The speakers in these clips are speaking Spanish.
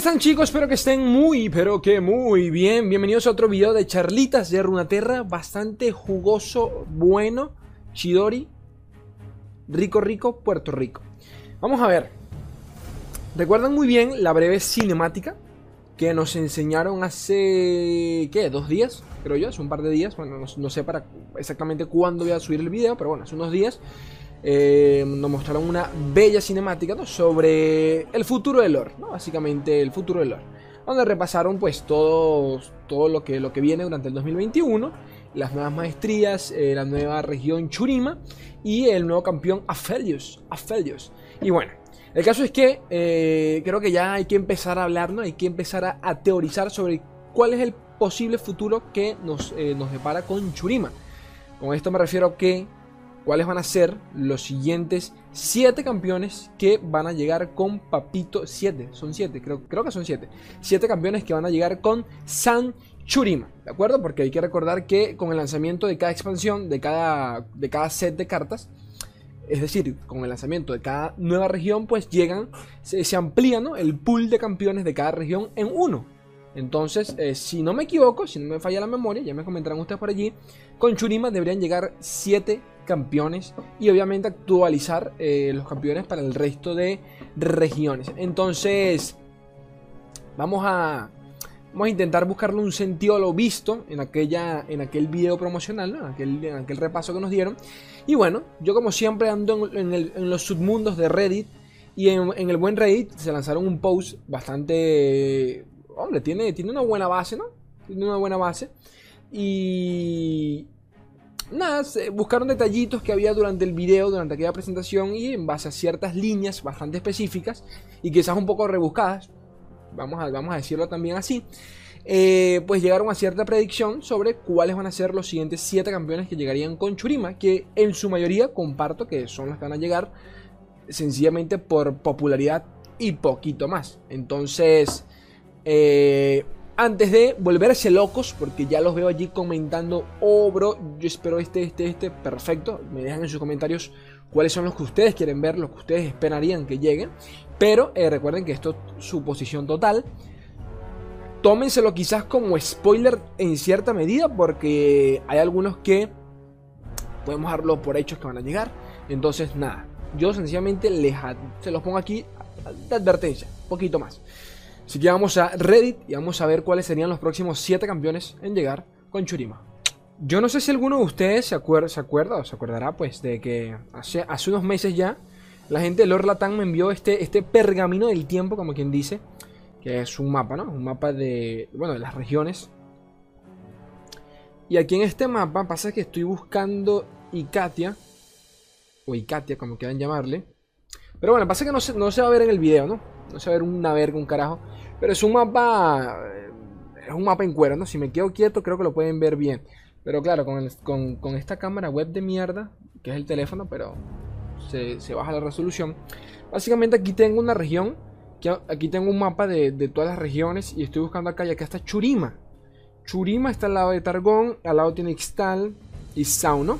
están chicos? Espero que estén muy, pero que muy bien. Bienvenidos a otro video de charlitas de Runaterra. Bastante jugoso, bueno, chidori, rico, rico, Puerto Rico. Vamos a ver. ¿Recuerdan muy bien la breve cinemática que nos enseñaron hace, ¿qué? ¿Dos días? Creo yo, hace un par de días. Bueno, no, no sé para exactamente cuándo voy a subir el video, pero bueno, hace unos días. Eh, nos mostraron una bella cinemática sobre el futuro del lore, básicamente el futuro del lore, donde repasaron pues todo, todo lo, que, lo que viene durante el 2021, las nuevas maestrías, eh, la nueva región Churima y el nuevo campeón Aphelios, Aphelios. Y bueno, el caso es que eh, creo que ya hay que empezar a hablar, ¿no? hay que empezar a, a teorizar sobre cuál es el posible futuro que nos, nos depara con Churima. Con esto me refiero a que cuáles van a ser los siguientes 7 campeones que van a llegar con Papito 7. Son 7, creo, creo que son 7. 7 campeones que van a llegar con San Churima, ¿de acuerdo? Porque hay que recordar que con el lanzamiento de cada expansión, de cada, de cada set de cartas, es decir, con el lanzamiento de cada nueva región, pues llegan, se, se amplía ¿no? el pool de campeones de cada región en uno. Entonces, eh, si no me equivoco, si no me falla la memoria, ya me comentarán ustedes por allí, con Churima deberían llegar 7 campeones y obviamente actualizar eh, los campeones para el resto de regiones. Entonces, vamos a, vamos a intentar buscarle un sentido a lo visto en, aquella, en aquel video promocional, en, aquel, en aquel repaso que nos dieron. Y bueno, yo como siempre ando en, en los submundos de Reddit y en, el buen Reddit se lanzaron un post bastante hombre, tiene, tiene una buena base, ¿no? Tiene una buena base. Y... Nada, buscaron detallitos que había durante el video, durante aquella presentación y en base a ciertas líneas bastante específicas y quizás un poco rebuscadas, vamos a, vamos a decirlo también así, eh, pues llegaron a cierta predicción sobre cuáles van a ser los siguientes 7 campeones que llegarían con Churima, que en su mayoría comparto que son los que van a llegar sencillamente por popularidad y poquito más. Entonces, eh, antes de volverse locos, porque ya los veo allí comentando, oh yo espero este, este, este, perfecto. Me dejan en sus comentarios cuáles son los que ustedes quieren ver, los que ustedes esperarían que lleguen. Pero eh, recuerden que esto es su posición total. Tómenselo quizás como spoiler en cierta medida, porque hay algunos que podemos darlo por hechos que van a llegar. Entonces, nada, yo sencillamente les, se los pongo aquí de advertencia, poquito más. Así que vamos a Reddit y vamos a ver cuáles serían los próximos 7 campeones en llegar con Churima. Yo no sé si alguno de ustedes se, acuerda, se acuerda o se acordará pues de que hace, hace unos meses ya la gente de Lord Latan me envió este, este pergamino del tiempo, como quien dice, que es un mapa, ¿no? Un mapa de, bueno, de las regiones. Y aquí en este mapa pasa que estoy buscando Ikatia, o Ikatia como quieran llamarle. Pero bueno, pasa que no se, no se va a ver en el video, ¿no? No se a ver una verga, un carajo. Pero es un mapa. Eh, es un mapa en cuero, ¿no? Si me quedo quieto, creo que lo pueden ver bien. Pero claro, con, esta cámara web de mierda, que es el teléfono, pero se, baja la resolución. Básicamente aquí tengo una región. aquí tengo un mapa de, todas las regiones. Y estoy buscando acá, y acá está Churima. Churima está al lado de Targón. Al lado tiene Ixtal y Sauno.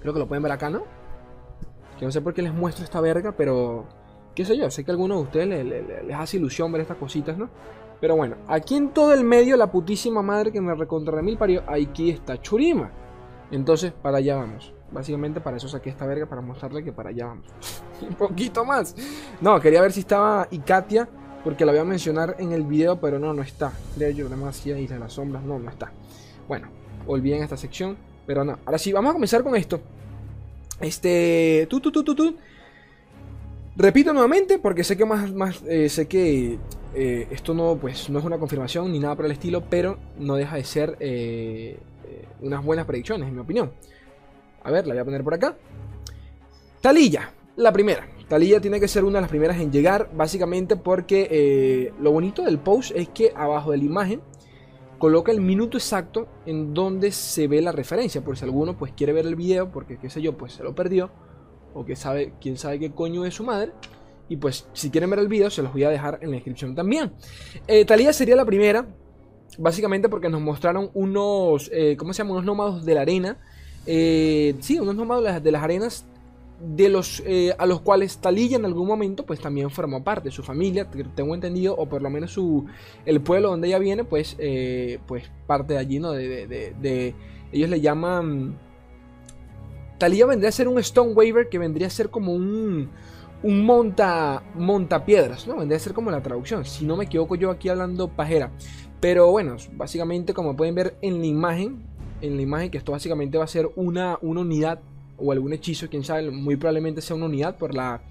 Creo que lo pueden ver acá, ¿no? Que no sé por qué les muestro esta verga, pero qué sé yo, sé que a algunos de ustedes les, hace ilusión ver estas cositas, ¿no? Pero bueno, aquí en todo el medio, la putísima madre que me recontra mil parió, aquí está Churima. Entonces, para allá vamos. Básicamente para eso saqué esta verga, para mostrarle que para allá vamos. Un poquito más. No, quería ver si estaba Ikatia, porque la voy a mencionar en el video, pero no, no está. Creo yo, demasiado Isla de las Sombras, no, no está. Bueno, olviden esta sección, pero no. Ahora sí, vamos a comenzar con esto. Este... Tú, tú, tú, tú, tú. Repito nuevamente porque sé que más, más eh, sé que eh, esto no, pues, no es una confirmación ni nada por el estilo, pero no deja de ser eh, unas buenas predicciones, en mi opinión. A ver, la voy a poner por acá. Talilla, la primera. Talilla tiene que ser una de las primeras en llegar, básicamente porque lo bonito del post es que abajo de la imagen coloca el minuto exacto en donde se ve la referencia, por si alguno pues quiere ver el video, porque qué sé yo, pues se lo perdió o que sabe, quién sabe qué coño es su madre. Y pues si quieren ver el video se los voy a dejar en la descripción también. Eh, Talía sería la primera, básicamente porque nos mostraron unos, eh, ¿cómo se llama? Unos nómados de la arena. Eh, sí, unos nómados de las arenas de los eh, a los cuales Talilla en algún momento pues también formó parte, su familia, tengo entendido, o por lo menos su, el pueblo donde ella viene, pues, eh, pues parte de allí, ¿no? De, ellos le llaman... Talilla vendría a ser un Stone Waver que vendría a ser como un, un monta, montapiedras, ¿no? Vendría a ser como la traducción, si no me equivoco yo aquí hablando pajera. Pero bueno, básicamente como pueden ver en la imagen, en la imagen que esto básicamente va a ser una, una unidad o algún hechizo, quién sabe, muy probablemente sea una unidad por la,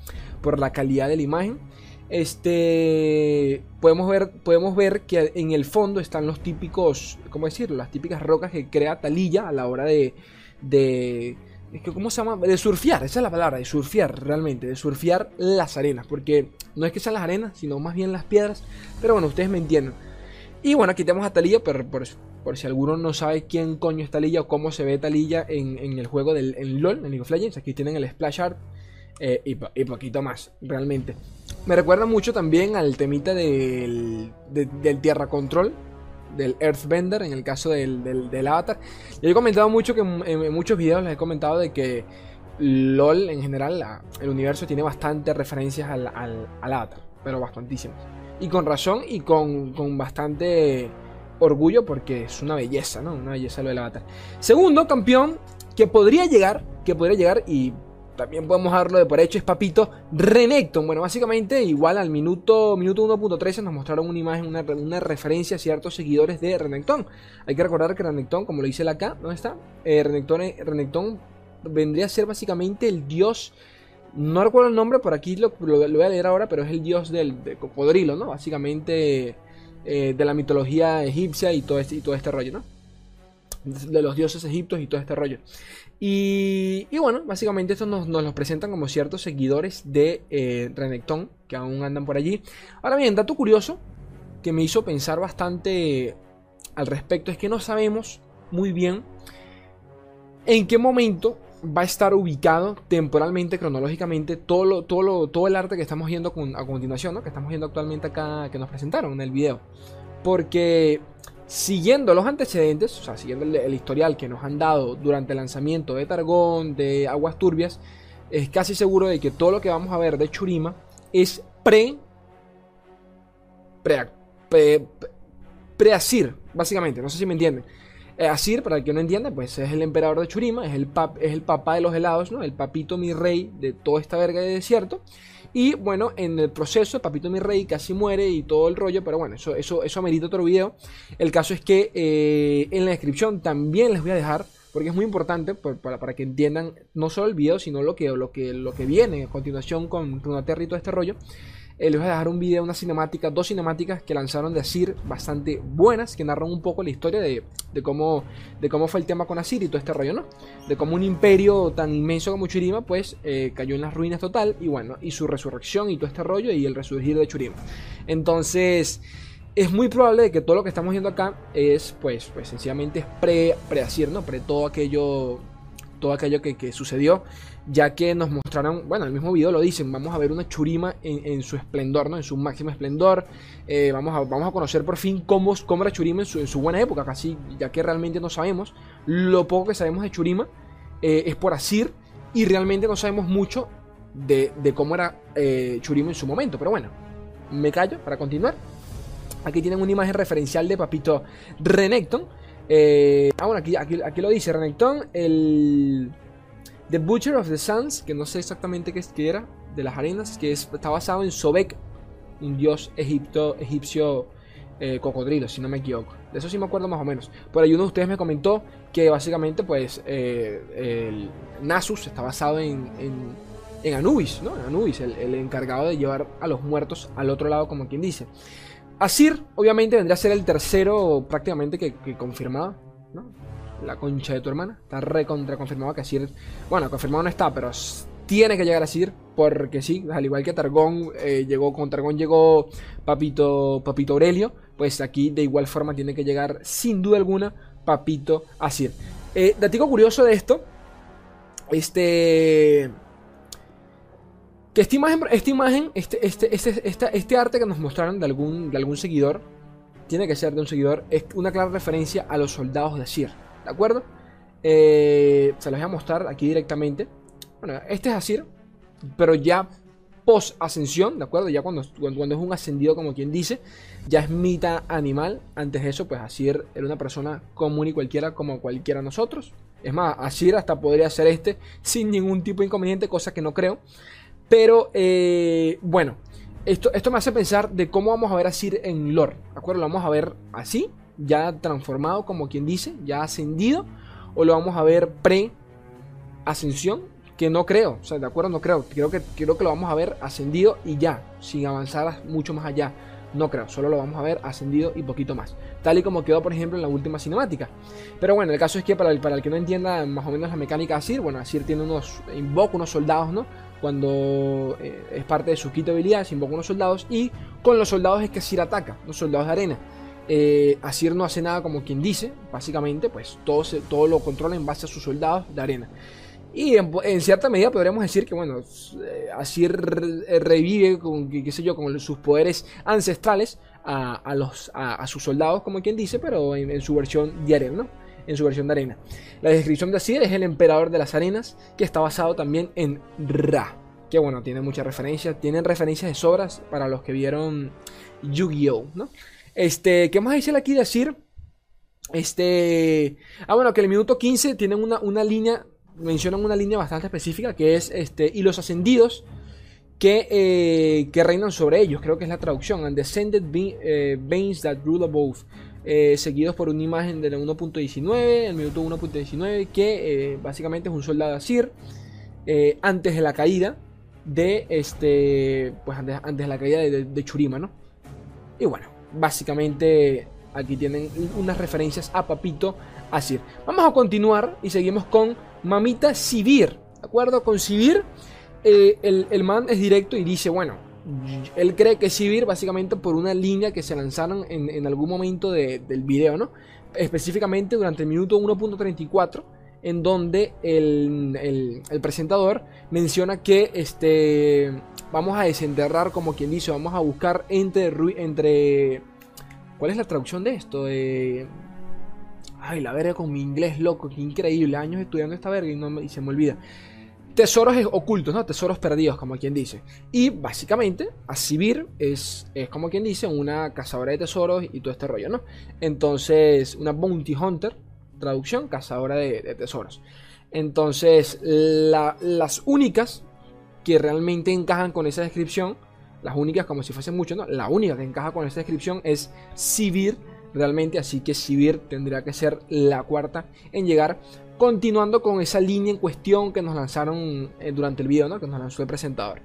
por la calidad de la imagen. Este, podemos ver, podemos ver que en el fondo están los típicos, ¿cómo decirlo? Las típicas rocas que crea Talilla a la hora de, de ¿cómo se llama? De surfear, esa es la palabra, de surfear realmente, de surfear las arenas, porque no es que sean las arenas, sino más bien las piedras, pero bueno, ustedes me entienden. Y bueno, aquí tenemos a Talilla, pero por, si alguno no sabe quién coño es Talilla o cómo se ve Talilla en, el juego del LOL, en League of Legends. Aquí tienen el splash art eh, y, poquito más, realmente. Me recuerda mucho también al temita del, Tierra Control, del Earthbender, en el caso del, del, Avatar. Yo he comentado mucho que en, muchos videos les he comentado de que LOL en general, el universo tiene bastantes referencias al, al, Avatar, pero bastantísimas. Y con razón y con, con bastante orgullo porque es una belleza, ¿no? Una belleza lo del avatar. Segundo campeón que podría llegar, que podría llegar y también podemos darlo de por hecho es Papito Renekton. Bueno, básicamente igual al minuto, minuto 1.13 nos mostraron una imagen, una, referencia a ciertos seguidores de Renekton. Hay que recordar que Renekton, como lo dice acá, ¿dónde está? Eh, Renekton, vendría a ser básicamente el dios... No recuerdo el nombre, por aquí lo, voy a leer ahora, pero es el dios del cocodrilo, ¿no? Básicamente eh, de la mitología egipcia y todo, este, y todo este rollo, ¿no? De los dioses egiptos y todo este rollo. Y, bueno, básicamente esto nos, nos, los presentan como ciertos seguidores de eh, Renekton que aún andan por allí. Ahora bien, dato curioso que me hizo pensar bastante al respecto es que no sabemos muy bien en qué momento va a estar ubicado temporalmente, cronológicamente, todo, todo, todo el arte que estamos viendo a continuación, que estamos viendo actualmente acá, que nos presentaron en el video. Porque siguiendo los antecedentes, o sea, siguiendo el, historial que nos han dado durante el lanzamiento de Targón, de Aguas Turbias, es casi seguro de que todo lo que vamos a ver de Churima es pre. pre. pre. pre, Asir, básicamente, no sé si me entienden. Eh, Asir, para el que no entienda, pues es el emperador de Churima, es el, pap, es el papá de los helados, ¿no? El papito mi rey de toda esta verga de desierto. Y bueno, en el proceso, papito mi rey casi muere y todo el rollo, pero bueno, eso, eso, eso amerita otro video. El caso es que eh, en la descripción también les voy a dejar, porque es muy importante para, para, que entiendan no solo el video, sino lo que, lo que, lo que viene a continuación con Runaterra y todo este rollo. Eh, les voy a dejar un video, una cinemática, dos cinemáticas que lanzaron de Asir bastante buenas, que narran un poco la historia de, cómo, de cómo fue el tema con Asir y todo este rollo, ¿no? De cómo un imperio tan inmenso como Churima, pues eh, cayó en las ruinas total y bueno, y su resurrección y todo este rollo y el resurgir de Churima. Entonces, es muy probable de que todo lo que estamos viendo acá es, pues, pues sencillamente es pre, pre ¿no? Pre todo aquello, todo aquello que, que sucedió ya que nos mostraron, bueno, el mismo video lo dicen, vamos a ver una Churima en, su esplendor, ¿no? En su máximo esplendor, eh, vamos, a, vamos a conocer por fin cómo, cómo era Churima en su, buena época, casi, ya que realmente no sabemos, lo poco que sabemos de Churima eh, es por Asir, y realmente no sabemos mucho de, cómo era eh, Churima en su momento, pero bueno, me callo para continuar. Aquí tienen una imagen referencial de Papito Renekton. ah, bueno, aquí, aquí, aquí lo dice Renekton, el The Butcher of the Suns, que no sé exactamente qué, era, de las arenas, que está basado en Sobek, un dios egipto, egipcio eh, cocodrilo, si no me equivoco. De eso sí me acuerdo más o menos. Por ahí uno de ustedes me comentó que básicamente, pues, eh, Nasus está basado en, Anubis, ¿no? Anubis, el, encargado de llevar a los muertos al otro lado, como quien dice. Asir, obviamente, vendría a ser el tercero prácticamente que, que confirmaba, ¿no? La concha de tu hermana. Está recontra confirmado que Sir. Bueno, confirmado no está, pero tiene que llegar a Sir. Porque sí, al igual que Targón eh, llegó, con Targón llegó Papito, Papito Aurelio. Pues aquí de igual forma tiene que llegar, sin duda alguna, Papito a Sir. Eh, datico curioso de esto. Este. Que esta imagen, esta imagen este, este, este, este, arte que nos mostraron de algún, de algún seguidor, tiene que ser de un seguidor, es una clara referencia a los soldados de Sir. ¿De acuerdo? Eh, se los voy a mostrar aquí directamente. Bueno, este es Asir, pero ya post ascensión, ¿de acuerdo? Ya cuando, cuando, es un ascendido, como quien dice, ya es mitad animal. Antes de eso, pues Asir era una persona común y cualquiera, como cualquiera de nosotros. Es más, Asir hasta podría ser este sin ningún tipo de inconveniente, cosa que no creo. Pero, eh, bueno, esto, esto me hace pensar de cómo vamos a ver a en lore, ¿de acuerdo? Lo vamos a ver así, ya transformado, como quien dice, ya ascendido, o lo vamos a ver pre-ascensión, que no creo, o sea, de acuerdo, no creo. Creo que, creo que lo vamos a ver ascendido y ya, sin avanzar mucho más allá. No creo, solo lo vamos a ver ascendido y poquito más. Tal y como quedó, por ejemplo, en la última cinemática. Pero bueno, el caso es que para el, para el que no entienda más o menos la mecánica de Asir, bueno, Asir tiene unos, invoca unos soldados, ¿no? Cuando eh, es parte de su kit de habilidades, invoca unos soldados y con los soldados es que Asir ataca, los soldados de arena. Eh, Asir no hace nada como quien dice, básicamente, pues todo, lo controla en base a sus soldados de arena. Y en, cierta medida podríamos decir que, bueno, eh, así eh, revive con, qué sé yo, con sus poderes ancestrales a, a, sus soldados, como quien dice, pero en, su versión de arena. En su versión de arena. La descripción de Asir es el emperador de las arenas, que está basado también en Ra. Que bueno, tiene muchas referencias. Tienen referencias de sobras para los que vieron Yu-Gi-Oh! ¿no? Este, ¿qué más dice aquí de Asir? Este. Ah, bueno, que el minuto 15 tienen una, una línea mencionan una línea bastante específica que es este, y los ascendidos que, eh, que reinan sobre ellos, creo que es la traducción, and descended eh, beings that rule above, eh, seguidos por una imagen del 1.19, el minuto 1.19, que básicamente es un soldado asir, antes de la caída de este, pues antes, de la caída de, de Churima, ¿no? Y bueno, básicamente aquí tienen unas referencias a Papito Asir. Vamos a continuar y seguimos con Mamita Sibir. ¿De acuerdo? Con Sibir, eh, el, man es directo y dice, bueno, él cree que Sibir básicamente por una línea que se lanzaron en, algún momento del video, ¿no? Específicamente durante el minuto 1.34 en donde el, presentador menciona que este, vamos a desenterrar, como quien dice, vamos a buscar entre... entre ¿Cuál es la traducción de esto? Ay, la verga con mi inglés, loco, qué increíble. Años estudiando esta verga y, se me olvida. Tesoros ocultos, ¿no? Tesoros perdidos, como quien dice. Y básicamente, Asibir es, es como quien dice, una cazadora de tesoros y todo este rollo, ¿no? Entonces, una bounty hunter, traducción, cazadora de, tesoros. Entonces, las únicas que realmente encajan con esa descripción, las únicas como si fuesen mucho, ¿no? La única que encaja con esa descripción es Sibir realmente, así que Sibir tendría que ser la cuarta en llegar. Continuando con esa línea en cuestión que nos lanzaron eh, durante el video, ¿no? que nos lanzó el presentador.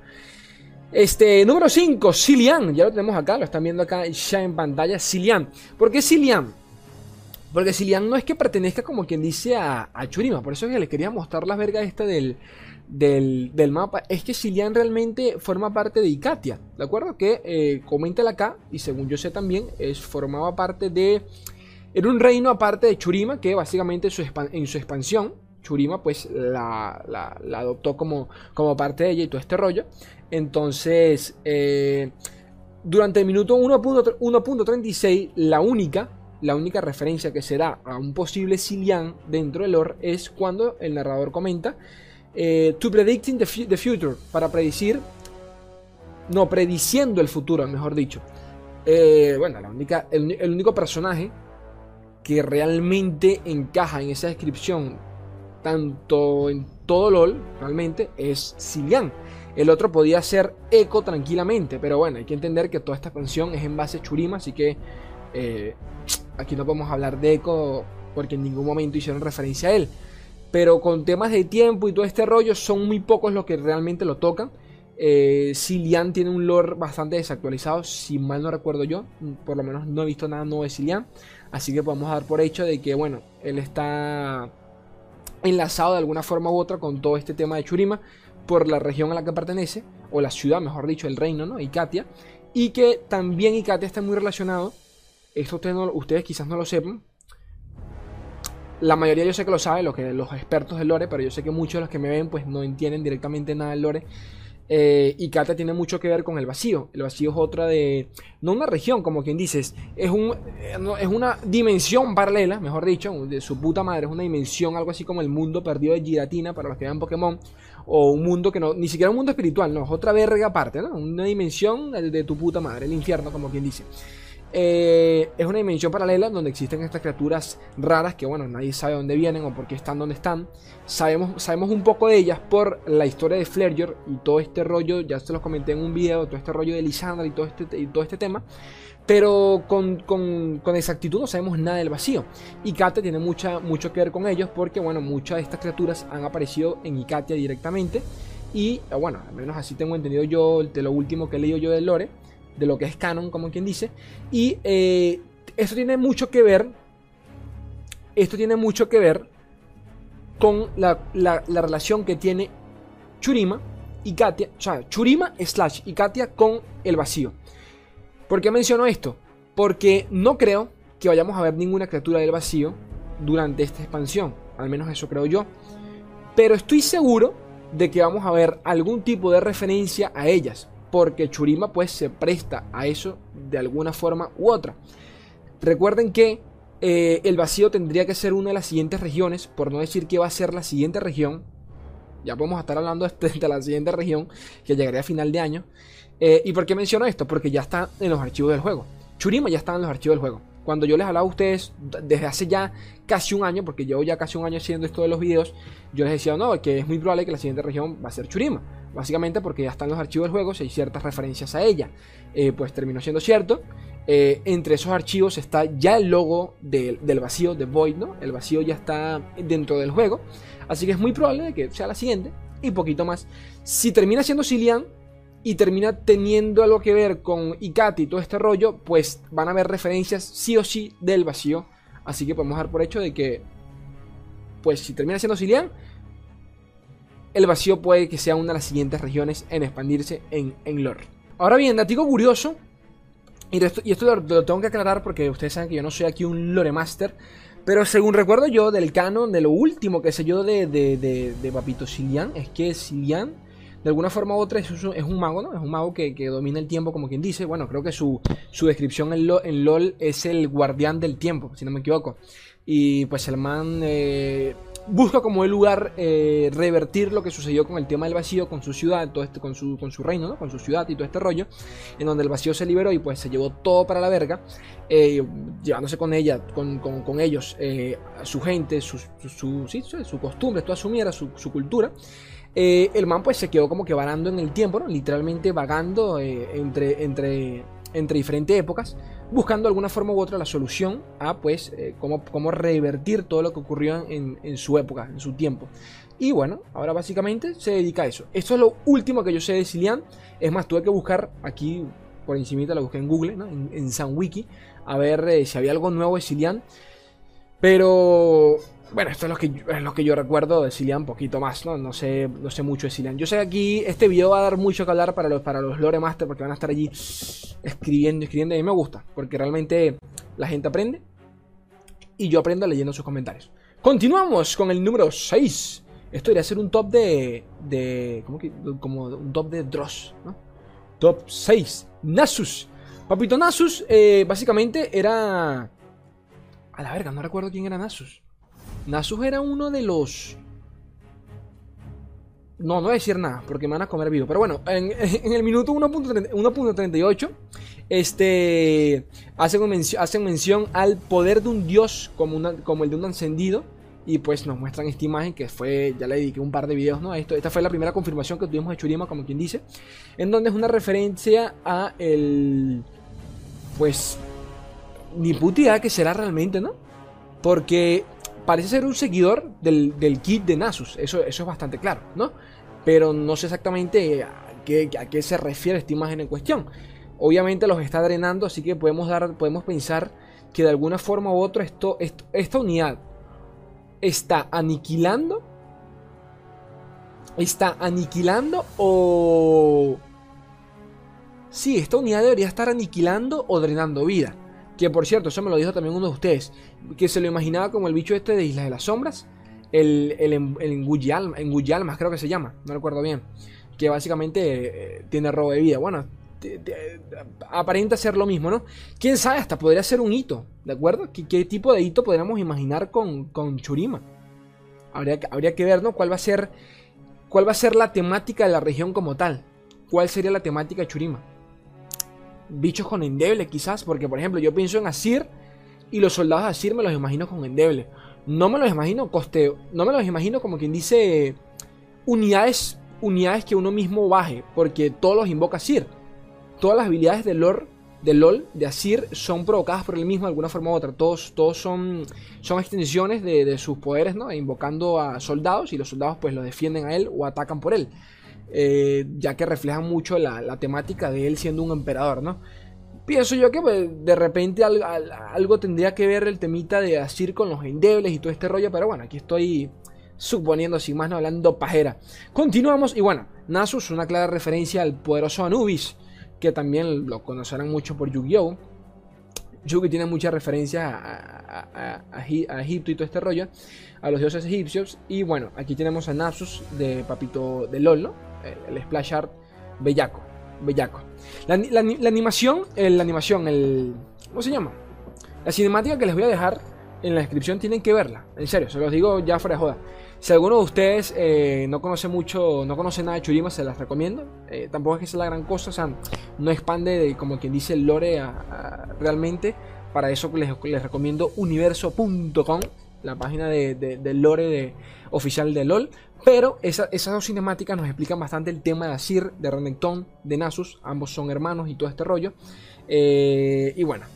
Este, número 5, Silian. Ya lo tenemos acá, lo están viendo acá ya en pantalla. Silian. ¿Por qué Silian? Porque Silian no es que pertenezca como quien dice a, Churima. Por eso es que les quería mostrar la verga esta del, del, mapa es que Silian realmente forma parte de Icatia, ¿de acuerdo? Que eh, comenta acá, y según yo sé también, es, formaba parte de... Era un reino aparte de Churima, que básicamente en su expansión, Churima pues la, adoptó como, como parte de ella y todo este rollo. Entonces, eh, durante el minuto 1.36, la única, la única referencia que se da a un posible Silian dentro del lore es cuando el narrador comenta eh, to predicting the, future, para predecir, no, prediciendo el futuro, mejor dicho. Eh, bueno, la única, el, único personaje que realmente encaja en esa descripción, tanto en todo LOL, realmente, es Silian. El otro podía ser Echo tranquilamente, pero bueno, hay que entender que toda esta expansión es en base a Churima, así que eh, aquí no podemos hablar de Echo porque en ningún momento hicieron referencia a él. Pero con temas de tiempo y todo este rollo, son muy pocos los que realmente lo tocan. Eh, tiene un lore bastante desactualizado, si mal no recuerdo yo. Por lo menos no he visto nada nuevo de Silian. Así que podemos dar por hecho de que, bueno, él está enlazado de alguna forma u otra con todo este tema de Churima por la región a la que pertenece, o la ciudad, mejor dicho, el reino, ¿no? Icatia. Y que también Icatia está muy relacionado. Esto ustedes, ustedes quizás no lo sepan, la mayoría yo sé que lo sabe, los, que, los expertos del lore, pero yo sé que muchos de los que me ven pues no entienden directamente nada del lore. Eh, y Katia tiene mucho que ver con el vacío. El vacío es otra de. No una región, como quien dices. Es, un, eh, es una dimensión paralela, mejor dicho, de su puta madre. Es una dimensión, algo así como el mundo perdido de Giratina para los que vean Pokémon. O un mundo que no. Ni siquiera un mundo espiritual, no. Es otra verga aparte, ¿no? Una dimensión de tu puta madre, el infierno, como quien dice. Eh, es una dimensión paralela donde existen estas criaturas raras que, bueno, nadie sabe dónde vienen o por qué están donde están. Sabemos, sabemos un poco de ellas por la historia de Flareger y todo este rollo, ya se los comenté en un video, todo este rollo de Lisandra y todo este, todo este tema. Pero con, con, con, exactitud no sabemos nada del vacío. Ikatia tiene mucha, mucho que ver con ellos porque, bueno, muchas de estas criaturas han aparecido en Ikatia directamente. Y, bueno, al menos así tengo entendido yo de lo último que he leído yo del lore de lo que es canon, como quien dice. Y eh, esto tiene mucho que ver, esto tiene mucho que ver con la, relación que tiene Churima y Katia, o sea, Churima slash y Katia con el vacío. ¿Por qué menciono esto? Porque no creo que vayamos a ver ninguna criatura del vacío durante esta expansión, al menos eso creo yo. Pero estoy seguro de que vamos a ver algún tipo de referencia a ellas porque Churima pues se presta a eso de alguna forma u otra. Recuerden que eh, el vacío tendría que ser una de las siguientes regiones, por no decir que va a ser la siguiente región. Ya podemos estar hablando de, la siguiente región que llegaría a final de año. Eh, ¿Y por qué menciono esto? Porque ya está en los archivos del juego. Churima ya está en los archivos del juego. Cuando yo les hablaba a ustedes desde hace ya casi un año, porque llevo ya casi un año haciendo esto de los videos, yo les decía, no, que es muy probable que la siguiente región va a ser Churima. Básicamente porque ya están los archivos del juego, si hay ciertas referencias a ella. Eh, pues terminó siendo cierto. Eh, entre esos archivos está ya el logo del vacío de Void, ¿no? El vacío ya está dentro del juego. Así que es muy probable que sea la siguiente. Y poquito más. Si termina siendo Cilian, y termina teniendo algo que ver con Ikati y todo este rollo, pues van a haber referencias sí o sí del vacío. Así que podemos dar por hecho de que, pues si termina siendo Cilian, el vacío puede que sea una de las siguientes regiones en expandirse en, en lore. Ahora bien, datico curioso, y esto, y lo, tengo que aclarar porque ustedes saben que yo no soy aquí un lore master, pero según recuerdo yo del canon, de lo último que sé yo de, de, de, Papito Cilian, es que Cilian de alguna forma u otra es, un mago, ¿no? Es un mago que, domina el tiempo, como quien dice. Bueno, creo que su, descripción en, LOL es el guardián del tiempo, si no me equivoco. Y pues el man eh, busca como el lugar eh, revertir lo que sucedió con el tema del vacío, con su ciudad, todo este, con, su, con su reino, ¿no? Con su ciudad y todo este rollo, en donde el vacío se liberó y pues se llevó todo para la verga, eh, llevándose con ella, con, con, ellos, su gente, su, su, su, costumbre, toda su mierda, su, su cultura. Eh, el man pues se quedó como que varando en el tiempo, ¿no? Literalmente vagando eh, entre, entre, entre diferentes épocas, buscando de alguna forma u otra la solución a pues eh, cómo, revertir todo lo que ocurrió en, su época, en su tiempo. Y bueno, ahora básicamente se dedica a eso. Esto es lo último que yo sé de Cilian. Es más, tuve que buscar aquí por encimita, lo busqué en Google, en, en SunWiki, a ver si había algo nuevo de Cilian. Pero bueno, esto es lo que, que yo recuerdo de Cilian, un poquito más, ¿no? No sé, no sé mucho de Cilian. Yo sé que aquí este video va a dar mucho que hablar para los, para los Lore Master porque van a estar allí escribiendo, escribiendo. Y a mí me gusta, porque realmente la gente aprende y yo aprendo leyendo sus comentarios. Continuamos con el número 6. Esto iría a ser un top de. de ¿cómo que? Como un top de Dross, ¿no? Top 6. Nasus. Papito Nasus, eh, básicamente era. A la verga, no recuerdo quién era Nasus. Nasus era uno de los... No, no voy a decir nada, porque me van a comer vivo. Pero bueno, en, el minuto 1.38, este, hacen, hacen mención al poder de un dios como, como el de un encendido. Y pues nos muestran esta imagen que fue, ya le dediqué un par de videos, ¿no? Esto, esta fue la primera confirmación que tuvimos de Churima, como quien dice. En donde es una referencia a el... Pues... Ni puta que será realmente, ¿no? Porque parece ser un seguidor del, kit de Nasus, eso, eso es bastante claro, ¿no? Pero no sé exactamente a qué, a qué se refiere esta imagen en cuestión. Obviamente los está drenando, así que podemos, dar, podemos pensar que de alguna forma u otra esto, esta unidad está aniquilando. Está aniquilando o... Sí, esta unidad debería estar aniquilando o drenando vida. Que por cierto, eso me lo dijo también uno de ustedes, que se lo imaginaba como el bicho este de Islas de las Sombras, el, el, el creo que se llama, no recuerdo bien. que básicamente eh, tiene robo de vida. Bueno, aparenta ser lo mismo, ¿no? Quién sabe, hasta podría ser un hito, ¿de acuerdo? ¿Qué, tipo de hito podríamos imaginar con, con Churima? Habría, habría que ver, ¿no? ¿Cuál va a ser cuál va a ser la temática de la región como tal? ¿Cuál sería la temática de Churima? Bichos con endeble, quizás, porque por ejemplo, yo pienso en Asir y los soldados de Asir me los imagino con endeble. No me los imagino costeo, no me los imagino como quien dice unidades unidades que uno mismo baje, porque todos los invoca Asir todas las habilidades de LOL, de LOL, de Asir, son provocadas por él mismo de alguna forma u otra. Todos, todos son, son extensiones de, sus poderes, ¿no? Invocando a soldados y los soldados pues lo defienden a él o atacan por él. Eh, ya que reflejan mucho la, temática de él siendo un emperador, ¿no? Pienso yo que pues, de repente algo, tendría que ver el temita de Asir con los endebles y todo este rollo, pero bueno, aquí estoy suponiendo sin más no hablando pajera. Continuamos y bueno, Nasus, una clara referencia al poderoso Anubis que también lo conocerán mucho por Yu-Gi-Oh! Yu-Gi tiene muchas referencias a, Egipto y todo este rollo, a los dioses egipcios. Y bueno, aquí tenemos a Nasus de Papito de LOL, el, Splash Art bellaco. bellaco. La, animación, la animación, el. ¿Cómo se llama? La cinemática que les voy a dejar en la descripción tienen que verla. En serio, se los digo ya fuera de joda. Si alguno de ustedes eh, no conoce mucho, no conoce nada de Churima, se las recomiendo. Eh, tampoco es que sea la gran cosa, o sea, no expande de, como quien dice el lore realmente. Para eso les, les recomiendo universo.com, la página del lore de, oficial de LOL. Pero esas dos cinemáticas nos explican bastante el tema de Asir, de Renekton, de Nasus. Ambos son hermanos y todo este rollo. Eh, y bueno,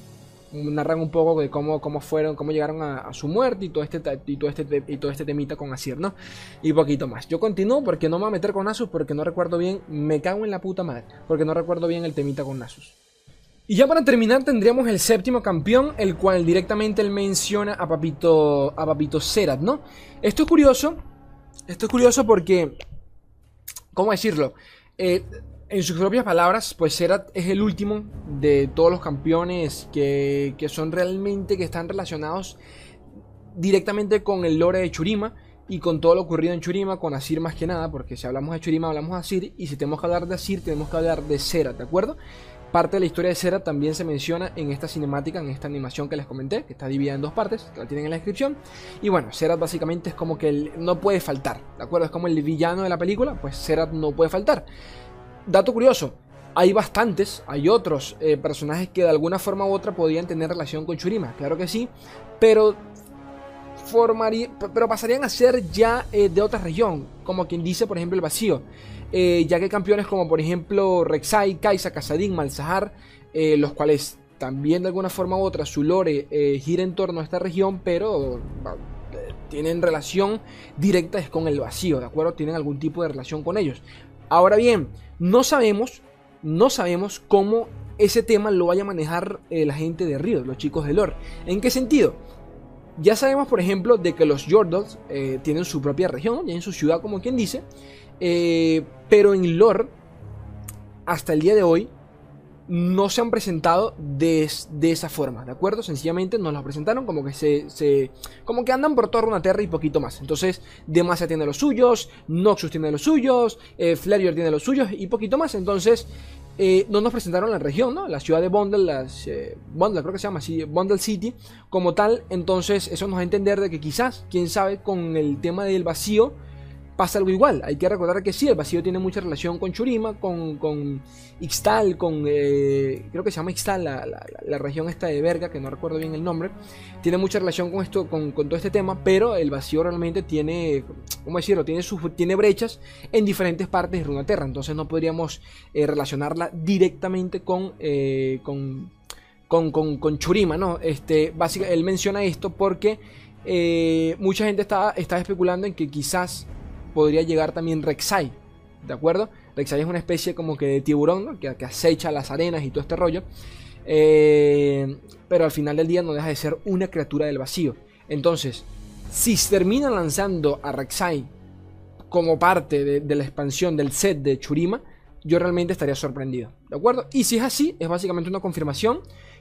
narran un poco de cómo, cómo fueron, cómo llegaron a, su muerte y todo este y todo este y todo este temita con Asir, ¿no? Y poquito más. Yo continúo porque no me voy a meter con Nasus porque no recuerdo bien, me cago en la puta madre, porque no recuerdo bien el temita con Nasus. Y ya para terminar tendríamos el séptimo campeón, el cual directamente él menciona a Papito a Papito Serat, ¿no? Esto es curioso. Esto es curioso porque ¿cómo decirlo? Eh, en sus propias palabras, pues Serat es el último de todos los campeones que, son realmente, que están relacionados directamente con el lore de Churima y con todo lo ocurrido en Churima, con Asir más que nada, porque si hablamos de Churima hablamos de Asir, y si tenemos que hablar de Asir tenemos que hablar de Serat, ¿de acuerdo? Parte de la historia de Serat también se menciona en esta cinemática, en esta animación que les comenté, que está dividida en dos partes, que la tienen en la descripción. Y bueno, Serat básicamente es como que no puede faltar, ¿de acuerdo? Es como el villano de la película, pues Serat no puede faltar dato curioso, hay bastantes, hay otros eh, personajes que de alguna forma u otra podían tener relación con Churima, claro que sí, pero formaría, pero pasarían a ser ya eh, de otra región, como quien dice, por ejemplo, el vacío, eh, ya que campeones como por ejemplo Rek'Sai, Kaisa, Casadín, Malzahar, los cuales también de alguna forma u otra su lore gira en torno a esta región, pero tienen relación directa con el vacío, ¿de acuerdo? Tienen algún tipo de relación con ellos. Ahora bien, no sabemos, no sabemos cómo ese tema lo vaya a manejar eh, la gente de Río, los chicos de lore. ¿En qué sentido? Ya sabemos, por ejemplo, de que los Jordals eh, tienen su propia región, en su ciudad, como quien dice, eh, pero en lore, hasta el día de hoy, no se han presentado de, esa forma, ¿de acuerdo? Sencillamente nos los presentaron como que se, como que andan por toda una tierra y poquito más. Entonces, Demacia tiene los suyos, Noxus tiene los suyos, eh, tiene los suyos y poquito más. Entonces, eh, no nos presentaron la región, ¿no? La ciudad de Bundle, las, eh, creo que se llama así, Bundle City, como tal. Entonces, eso nos da a entender de que quizás, quién sabe, con el tema del vacío pasa algo igual. Hay que recordar que sí, el vacío tiene mucha relación con Churima, con, con Ixtal, con. Eh, creo que se llama Ixtal, la, región esta de Verga, que no recuerdo bien el nombre. Tiene mucha relación con esto, con, todo este tema, pero el vacío realmente tiene. ¿Cómo decirlo? Tiene, tiene brechas en diferentes partes de Runaterra. Entonces no podríamos eh, relacionarla directamente con. Eh, con con, con, Churima, ¿no? Este, básicamente, él menciona esto porque mucha gente está, está especulando en que quizás podría llegar también Rek'Sai, ¿de acuerdo? Rek'Sai es una especie como que de tiburón, que, acecha las arenas y todo este rollo. Eh, pero al final del día no deja de ser una criatura del vacío. Entonces, si terminan lanzando a Rek'Sai como parte de, de, la expansión del set de Churima, yo realmente estaría sorprendido. ¿De acuerdo? Y si es así, es básicamente una confirmación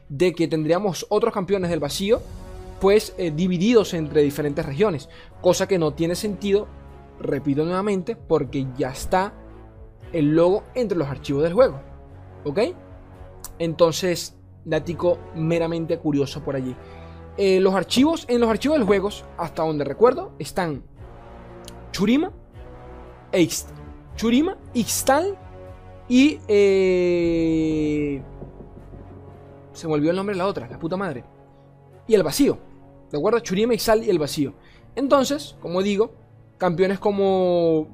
de que tendríamos otros campeones del vacío, pues eh, divididos entre diferentes regiones. Cosa que no tiene sentido repito nuevamente, porque ya está el logo entre los archivos del juego. ¿Ok? Entonces, dático meramente curioso por allí. Eh, los archivos, en los archivos del juego, hasta donde recuerdo, están Churima, Churima, Ixtal y... Eh, se me olvidó el nombre de la otra, la puta madre. Y el vacío. ¿De acuerdo? Churima, Ixtal y el vacío. Entonces, como digo, campeones como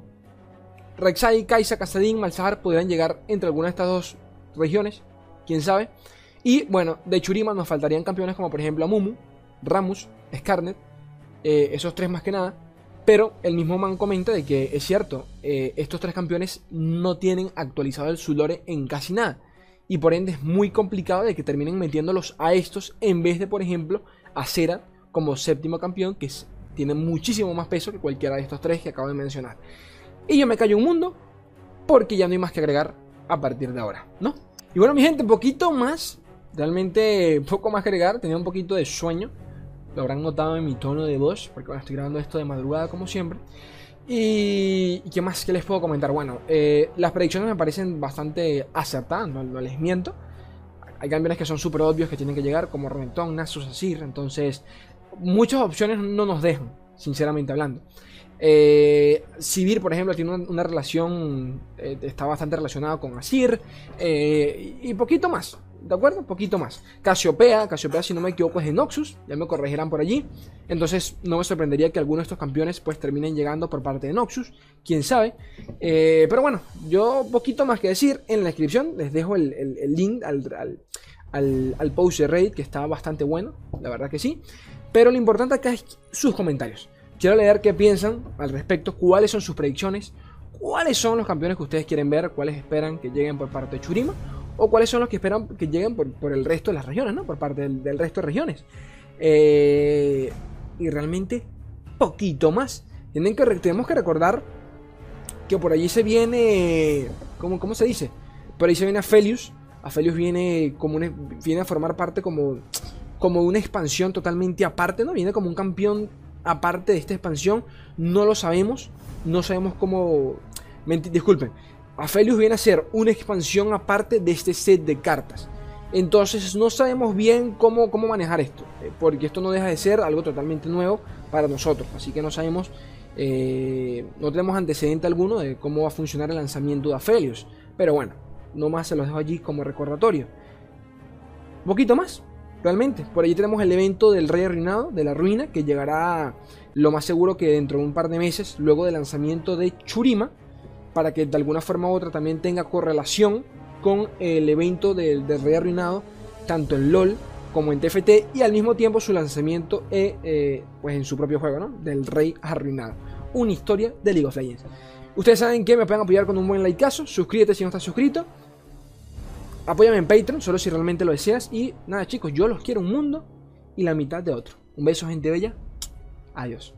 Rek'Sai, Kaisa, Casadín, Malzahar podrían llegar entre alguna de estas dos regiones, quién sabe. Y bueno, de Churima nos faltarían campeones como por ejemplo Amumu, Ramus, Scarnet, eh, esos tres más que nada. Pero el mismo man comenta de que es cierto, eh, estos tres campeones no tienen actualizado el Zulore en casi nada. Y por ende es muy complicado de que terminen metiéndolos a estos en vez de, por ejemplo, a Cera como séptimo campeón, que tiene muchísimo más peso que cualquiera de estos tres que acabo de mencionar. Y yo me callo un mundo porque ya no hay más que agregar a partir de ahora, ¿no? Y bueno, mi gente, poquito más, realmente poco más que agregar, tenía un poquito de sueño lo habrán notado en mi tono de voz, porque bueno, estoy grabando esto de madrugada como siempre. Y, ¿qué más que les puedo comentar? Bueno, eh, las predicciones me parecen bastante acertadas, no, les miento. Hay campeones que son súper obvios que tienen que llegar, como Reventón, Nasus, Asir. Entonces, muchas opciones no nos dejan, sinceramente hablando. Eh, por ejemplo, tiene una, relación, eh, está bastante relacionado con Asir. Eh, y poquito más. ¿De acuerdo? Poquito más. Casiopea, Casiopea si no me equivoco es de Noxus, ya me corregirán por allí. Entonces no me sorprendería que algunos de estos campeones pues terminen llegando por parte de Noxus, quién sabe. Eh, pero bueno, yo poquito más que decir, en la descripción les dejo el, link al, al, post de Reddit que está bastante bueno, la verdad que sí. Pero lo importante acá es sus comentarios. Quiero leer qué piensan al respecto, cuáles son sus predicciones, cuáles son los campeones que ustedes quieren ver, cuáles esperan que lleguen por parte de Churima o cuáles son los que esperan que lleguen por, el resto de las regiones, ¿no? Por parte del, resto de regiones. Eh, y realmente poquito más. Tienen que, tenemos que recordar que por allí se viene, ¿cómo, cómo se dice? Por ahí se viene Aphelios. Aphelios viene, como viene a formar parte como, como una expansión totalmente aparte, ¿no? Viene como un campeón aparte de esta expansión. No lo sabemos. No sabemos cómo... disculpen, Aphelios viene a ser una expansión aparte de este set de cartas. Entonces no sabemos bien cómo, cómo manejar esto, eh, porque esto no deja de ser algo totalmente nuevo para nosotros. Así que no sabemos, eh, no tenemos antecedente alguno de cómo va a funcionar el lanzamiento de Aphelios. Pero bueno, no más se los dejo allí como recordatorio. Un poquito más, realmente. Por allí tenemos el evento del Rey Arruinado, de la Ruina, que llegará lo más seguro que dentro de un par de meses, luego del lanzamiento de Churima para que de alguna forma u otra también tenga correlación con el evento del, Rey Arruinado, tanto en LOL como en TFT, y al mismo tiempo su lanzamiento eh, eh, pues en su propio juego, ¿no? Del Rey Arruinado. Una historia de League of Legends. Ustedes saben que me pueden apoyar con un buen likeazo, suscríbete si no estás suscrito. Apóyame en Patreon, solo si realmente lo deseas. Y nada chicos, yo los quiero un mundo y la mitad de otro. Un beso gente bella. Adiós.